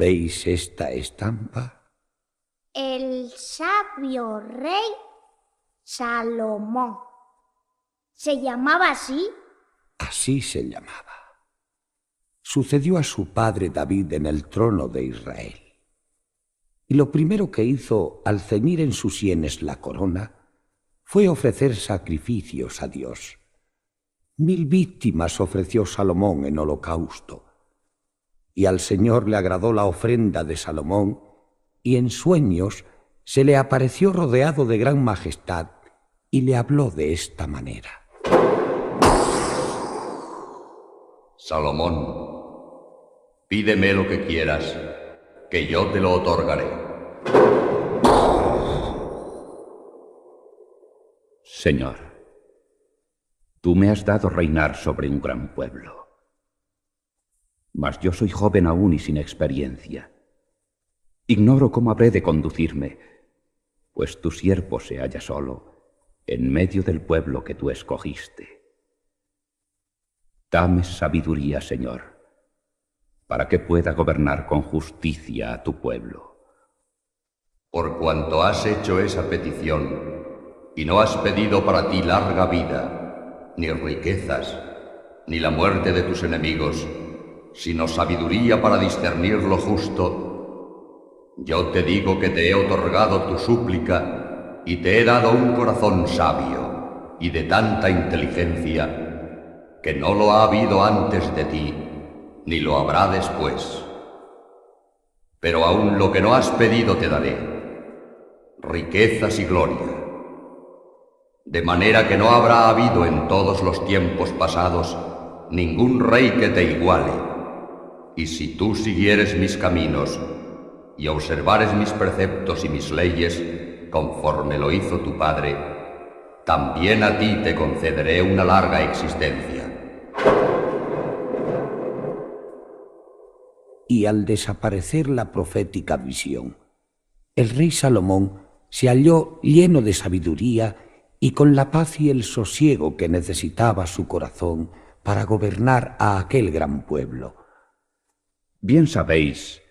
¿Veis esta estampa? El sabio rey Salomón. ¿Se llamaba así? Así se llamaba. Sucedió a su padre David en el trono de Israel. Y lo primero que hizo al ceñir en sus sienes la corona fue ofrecer sacrificios a Dios. Mil víctimas ofreció Salomón en holocausto y al Señor le agradó la ofrenda de Salomón, y en sueños se le apareció rodeado de gran majestad y le habló de esta manera. Salomón, pídeme lo que quieras, que yo te lo otorgaré. Señor, tú me has dado reinar sobre un gran pueblo mas yo soy joven aún y sin experiencia. Ignoro cómo habré de conducirme, pues tu siervo se halla solo en medio del pueblo que tú escogiste. Dame sabiduría, Señor, para que pueda gobernar con justicia a tu pueblo. Por cuanto has hecho esa petición, y no has pedido para ti larga vida, ni riquezas, ni la muerte de tus enemigos, sino sabiduría para discernir lo justo, yo te digo que te he otorgado tu súplica y te he dado un corazón sabio y de tanta inteligencia que no lo ha habido antes de ti, ni lo habrá después. Pero aún lo que no has pedido te daré, riquezas y gloria. De manera que no habrá habido en todos los tiempos pasados ningún rey que te iguale y si tú siguieres mis caminos y observares mis preceptos y mis leyes, conforme lo hizo tu Padre, también a ti te concederé una larga existencia. Y al desaparecer la profética visión, el rey Salomón se halló lleno de sabiduría y con la paz y el sosiego que necesitaba su corazón para gobernar a aquel gran pueblo Bien sabéis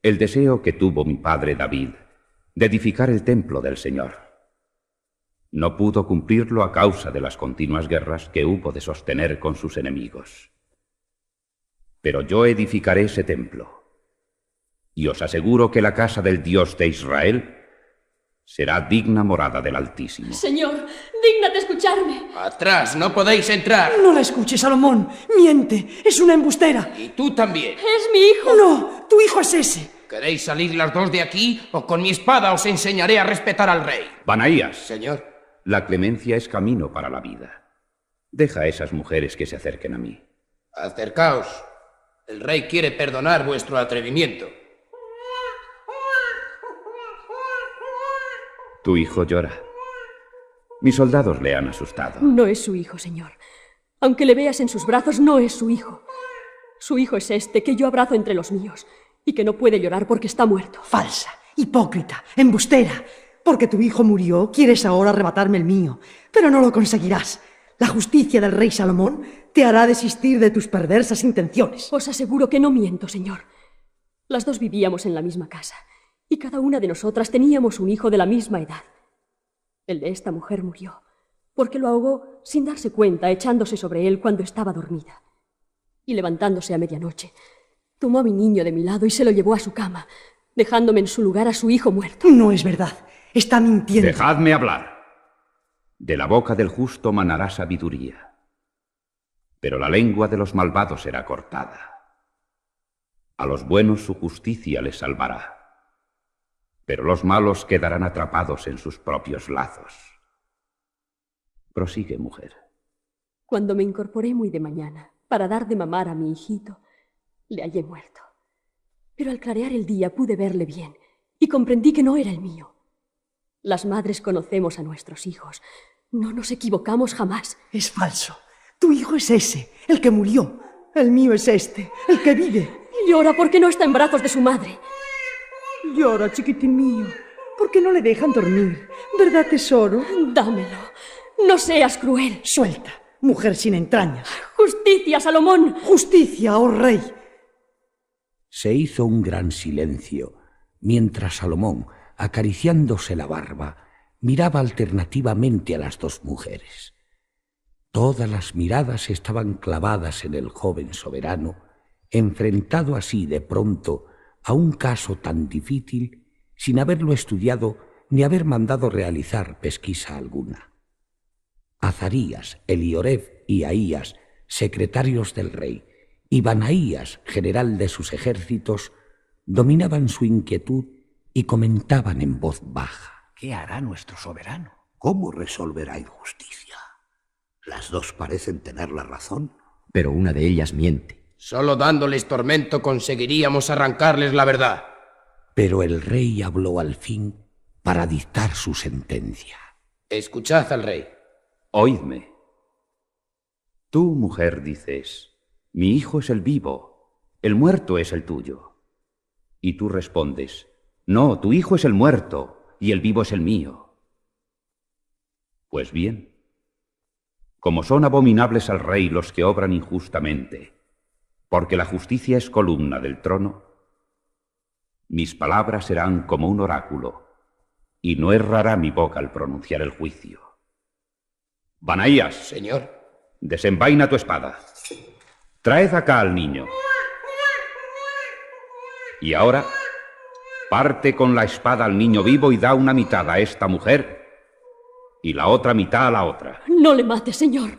el deseo que tuvo mi padre David de edificar el templo del Señor. No pudo cumplirlo a causa de las continuas guerras que hubo de sostener con sus enemigos. Pero yo edificaré ese templo, y os aseguro que la casa del Dios de Israel será digna morada del Altísimo. Señor, dígnate escucharme. Atrás, no podéis entrar. No la escuches, Salomón. Miente, es una embustera. Y tú también. Es mi hijo. No, tu hijo es ese. ¿Queréis salir las dos de aquí o con mi espada os enseñaré a respetar al rey? Banaías. Señor. La clemencia es camino para la vida. Deja a esas mujeres que se acerquen a mí. Acercaos. El rey quiere perdonar vuestro atrevimiento. Tu hijo llora. Mis soldados le han asustado. No es su hijo, señor. Aunque le veas en sus brazos, no es su hijo. Su hijo es este que yo abrazo entre los míos y que no puede llorar porque está muerto. Falsa, hipócrita, embustera. Porque tu hijo murió, quieres ahora arrebatarme el mío, pero no lo conseguirás. La justicia del rey Salomón te hará desistir de tus perversas intenciones. Os aseguro que no miento, señor. Las dos vivíamos en la misma casa y cada una de nosotras teníamos un hijo de la misma edad. El de esta mujer murió, porque lo ahogó sin darse cuenta, echándose sobre él cuando estaba dormida. Y levantándose a medianoche, tomó a mi niño de mi lado y se lo llevó a su cama, dejándome en su lugar a su hijo muerto. No es verdad. Está mintiendo. Dejadme hablar. De la boca del justo manará sabiduría, pero la lengua de los malvados será cortada. A los buenos su justicia les salvará pero los malos quedarán atrapados en sus propios lazos. Prosigue, mujer. Cuando me incorporé muy de mañana para dar de mamar a mi hijito, le hallé muerto. Pero al clarear el día pude verle bien y comprendí que no era el mío. Las madres conocemos a nuestros hijos. No nos equivocamos jamás. Es falso. Tu hijo es ese, el que murió. El mío es este, el que vive. Llora porque no está en brazos de su madre. Llora, chiquitín mío. ¿Por qué no le dejan dormir? ¿Verdad, tesoro? Dámelo. No seas cruel. Suelta, mujer sin entrañas. Justicia, Salomón. Justicia, oh rey. Se hizo un gran silencio mientras Salomón, acariciándose la barba, miraba alternativamente a las dos mujeres. Todas las miradas estaban clavadas en el joven soberano, enfrentado así de pronto a un caso tan difícil sin haberlo estudiado ni haber mandado realizar pesquisa alguna. Azarías, Elioref y Ahías, secretarios del rey, y Banaías, general de sus ejércitos, dominaban su inquietud y comentaban en voz baja. ¿Qué hará nuestro soberano? ¿Cómo resolverá injusticia? Las dos parecen tener la razón. Pero una de ellas miente. Solo dándoles tormento conseguiríamos arrancarles la verdad. Pero el rey habló al fin para dictar su sentencia. Escuchad al rey. Oídme. Tú, mujer, dices, mi hijo es el vivo, el muerto es el tuyo. Y tú respondes, no, tu hijo es el muerto y el vivo es el mío. Pues bien, como son abominables al rey los que obran injustamente, porque la justicia es columna del trono, mis palabras serán como un oráculo, y no errará mi boca al pronunciar el juicio. Banaías. Señor. Desenvaina tu espada. Traed acá al niño. Y ahora, parte con la espada al niño vivo y da una mitad a esta mujer y la otra mitad a la otra. No le mates, señor.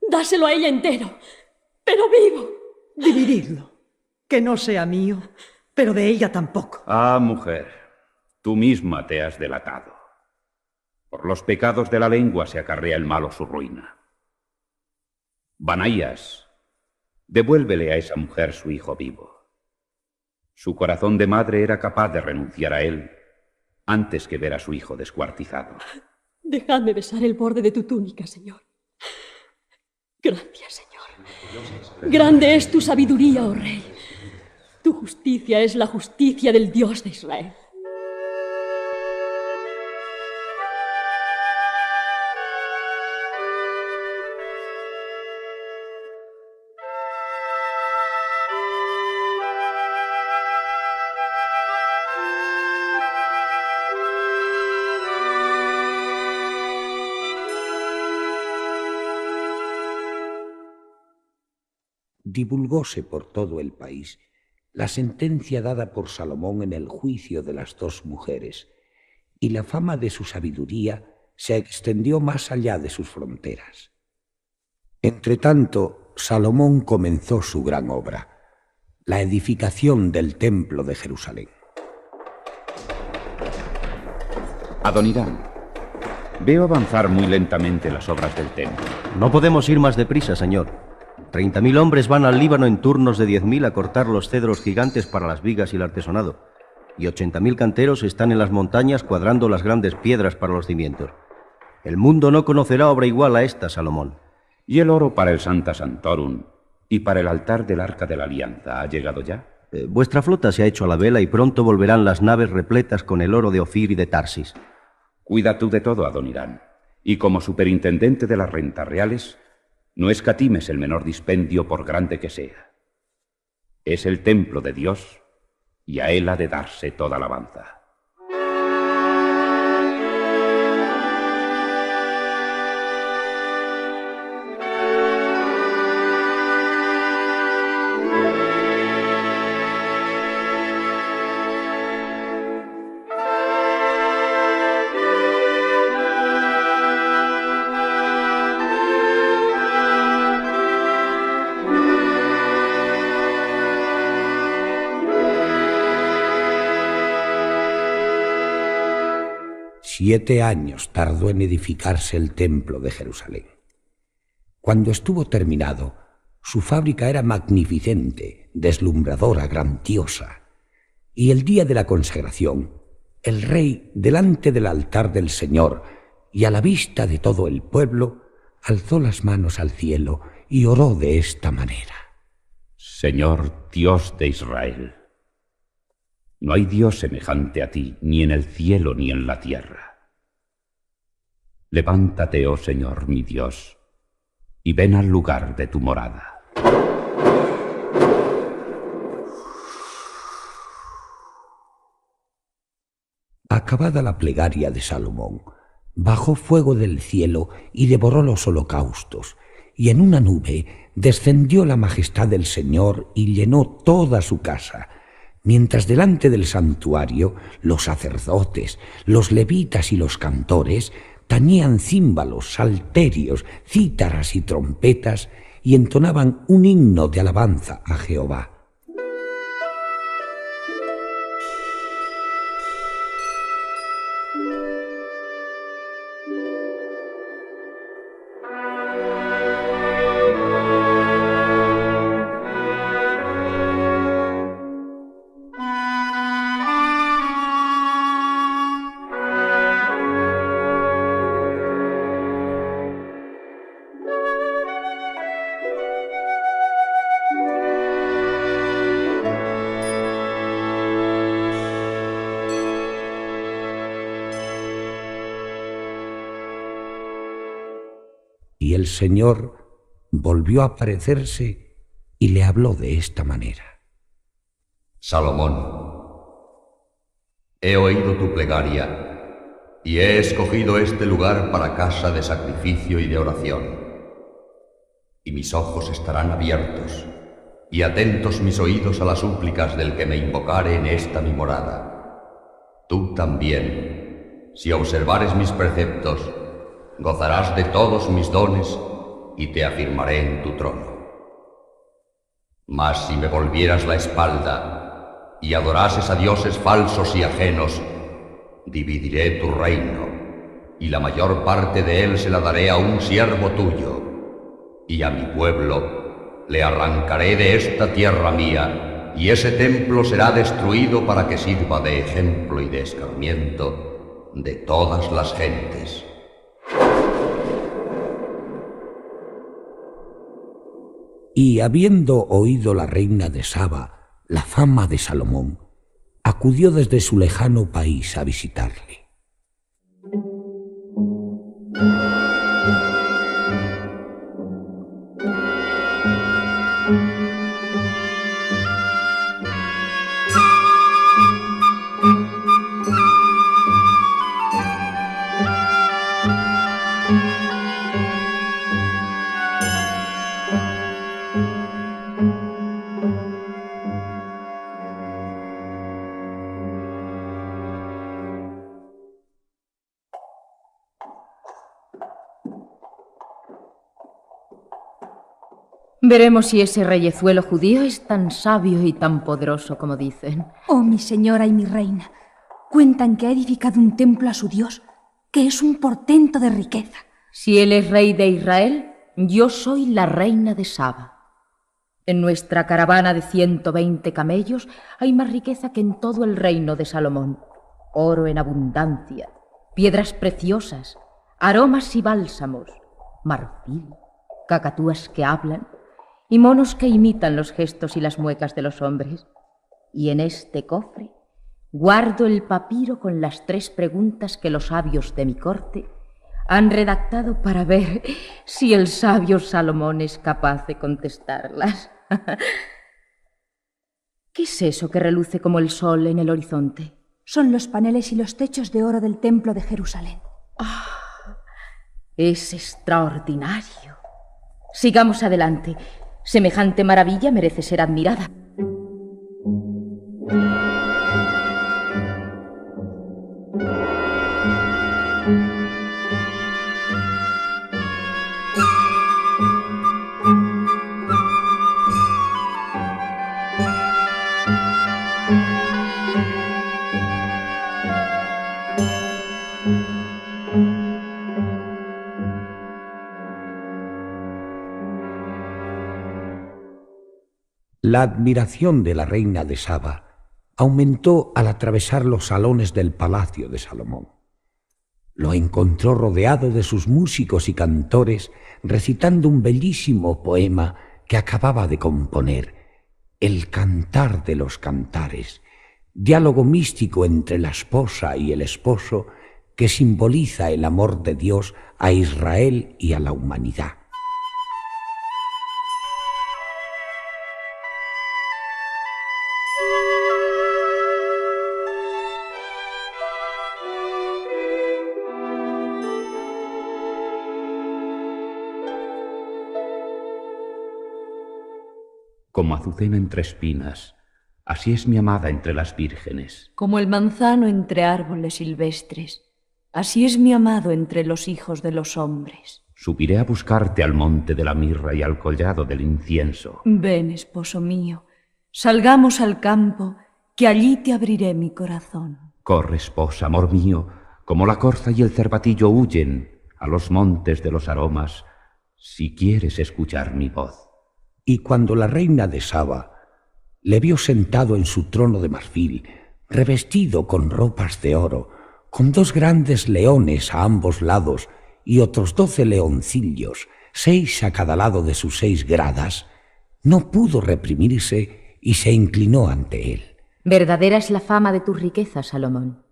Dáselo a ella entero, pero vivo. Divididlo. Que no sea mío, pero de ella tampoco. Ah, mujer, tú misma te has delatado. Por los pecados de la lengua se acarrea el malo su ruina. Banaías, devuélvele a esa mujer su hijo vivo. Su corazón de madre era capaz de renunciar a él antes que ver a su hijo descuartizado. Dejadme besar el borde de tu túnica, Señor. Gracias, Señor. Grande es tu sabiduría, oh Rey. Tu justicia es la justicia del Dios de Israel. Divulgóse por todo el país la sentencia dada por Salomón en el juicio de las dos mujeres, y la fama de su sabiduría se extendió más allá de sus fronteras. Entretanto, Salomón comenzó su gran obra, la edificación del templo de Jerusalén. Adonirán, veo avanzar muy lentamente las obras del templo. No podemos ir más deprisa, señor. Treinta mil hombres van al Líbano en turnos de diez mil a cortar los cedros gigantes para las vigas y el artesonado, y ochenta mil canteros están en las montañas cuadrando las grandes piedras para los cimientos. El mundo no conocerá obra igual a esta, Salomón. ¿Y el oro para el Santa Santorum y para el altar del Arca de la Alianza ha llegado ya? Eh, vuestra flota se ha hecho a la vela y pronto volverán las naves repletas con el oro de Ofir y de Tarsis. Cuida tú de todo, Adonirán. Y como superintendente de las rentas reales, no escatimes el menor dispendio por grande que sea. Es el templo de Dios y a él ha de darse toda alabanza. Siete años tardó en edificarse el templo de Jerusalén. Cuando estuvo terminado, su fábrica era magnificente, deslumbradora, grandiosa. Y el día de la consagración, el rey, delante del altar del Señor y a la vista de todo el pueblo, alzó las manos al cielo y oró de esta manera. Señor Dios de Israel, No hay Dios semejante a ti, ni en el cielo ni en la tierra. Levántate, oh Señor mi Dios, y ven al lugar de tu morada. Acabada la plegaria de Salomón, bajó fuego del cielo y devoró los holocaustos, y en una nube descendió la majestad del Señor y llenó toda su casa, mientras delante del santuario los sacerdotes, los levitas y los cantores tañían címbalos, salterios, cítaras y trompetas y entonaban un himno de alabanza a Jehová. Señor volvió a aparecerse y le habló de esta manera. Salomón, he oído tu plegaria y he escogido este lugar para casa de sacrificio y de oración. Y mis ojos estarán abiertos y atentos mis oídos a las súplicas del que me invocare en esta mi morada. Tú también, si observares mis preceptos, gozarás de todos mis dones y te afirmaré en tu trono. Mas si me volvieras la espalda y adorases a dioses falsos y ajenos, dividiré tu reino, y la mayor parte de él se la daré a un siervo tuyo, y a mi pueblo le arrancaré de esta tierra mía, y ese templo será destruido para que sirva de ejemplo y de escarmiento de todas las gentes. Y habiendo oído la reina de Saba la fama de Salomón, acudió desde su lejano país a visitarle. Veremos si ese reyezuelo judío es tan sabio y tan poderoso como dicen. Oh, mi señora y mi reina, cuentan que ha edificado un templo a su Dios, que es un portento de riqueza. Si él es rey de Israel, yo soy la reina de Saba. En nuestra caravana de 120 camellos hay más riqueza que en todo el reino de Salomón. Oro en abundancia, piedras preciosas, aromas y bálsamos, marfil, cacatúas que hablan, y monos que imitan los gestos y las muecas de los hombres. Y en este cofre guardo el papiro con las tres preguntas que los sabios de mi corte han redactado para ver si el sabio Salomón es capaz de contestarlas. ¿Qué es eso que reluce como el sol en el horizonte? Son los paneles y los techos de oro del templo de Jerusalén. Ah, es extraordinario. Sigamos adelante. Semejante maravilla merece ser admirada. La admiración de la reina de Saba aumentó al atravesar los salones del palacio de Salomón. Lo encontró rodeado de sus músicos y cantores recitando un bellísimo poema que acababa de componer, El cantar de los cantares, diálogo místico entre la esposa y el esposo que simboliza el amor de Dios a Israel y a la humanidad. Como azucena entre espinas, así es mi amada entre las vírgenes. Como el manzano entre árboles silvestres, así es mi amado entre los hijos de los hombres. Subiré a buscarte al monte de la mirra y al collado del incienso. Ven, esposo mío, salgamos al campo, que allí te abriré mi corazón. Corre, esposa, amor mío, como la corza y el cervatillo huyen a los montes de los aromas, si quieres escuchar mi voz. Y cuando la reina de Saba le vio sentado en su trono de marfil, revestido con ropas de oro, con dos grandes leones a ambos lados y otros doce leoncillos, seis a cada lado de sus seis gradas, no pudo reprimirse y se inclinó ante él. Verdadera es la fama de tus riquezas, Salomón.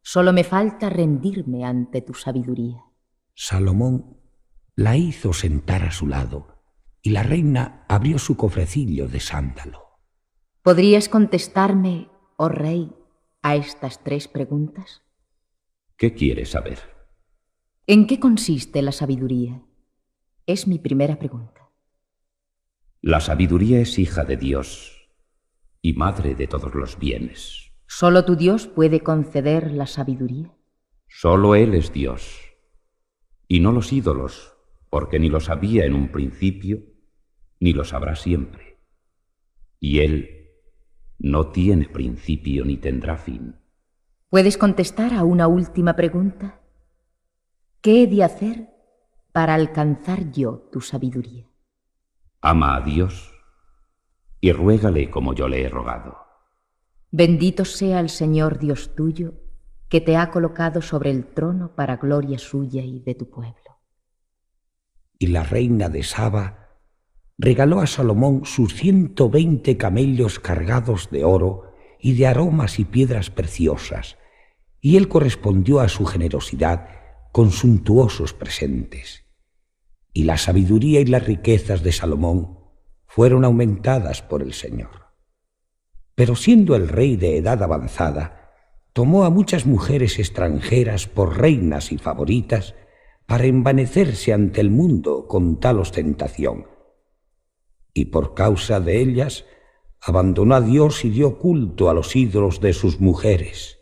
Solo me falta rendirme ante tu sabiduría. Salomón la hizo sentar a su lado y la reina abrió su cofrecillo de sándalo. ¿Podrías contestarme, oh rey, a estas tres preguntas? ¿Qué quieres saber? ¿En qué consiste la sabiduría? Es mi primera pregunta. La sabiduría es hija de Dios y madre de todos los bienes. ¿Solo tu Dios puede conceder la sabiduría? Solo Él es Dios, y no los ídolos, porque ni los había en un principio, ni lo sabrá siempre. Y Él no tiene principio ni tendrá fin. ¿Puedes contestar a una última pregunta? ¿Qué he de hacer para alcanzar yo tu sabiduría? Ama a Dios y ruégale como yo le he rogado. Bendito sea el Señor Dios tuyo, que te ha colocado sobre el trono para gloria suya y de tu pueblo. Y la reina de Saba regaló a Salomón sus ciento veinte camellos cargados de oro y de aromas y piedras preciosas, y él correspondió a su generosidad con suntuosos presentes. Y la sabiduría y las riquezas de Salomón fueron aumentadas por el Señor. Pero siendo el rey de edad avanzada, tomó a muchas mujeres extranjeras por reinas y favoritas para envanecerse ante el mundo con tal ostentación, y por causa de ellas abandonó a Dios y dio culto a los ídolos de sus mujeres.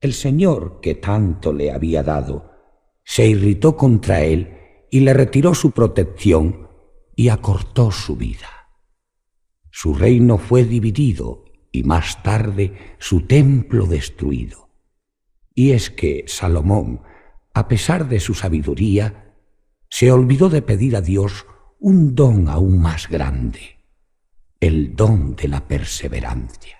El Señor, que tanto le había dado, se irritó contra él y le retiró su protección y acortó su vida. Su reino fue dividido y más tarde su templo destruido. Y es que Salomón, a pesar de su sabiduría, se olvidó de pedir a Dios un don aún más grande, el don de la perseverancia.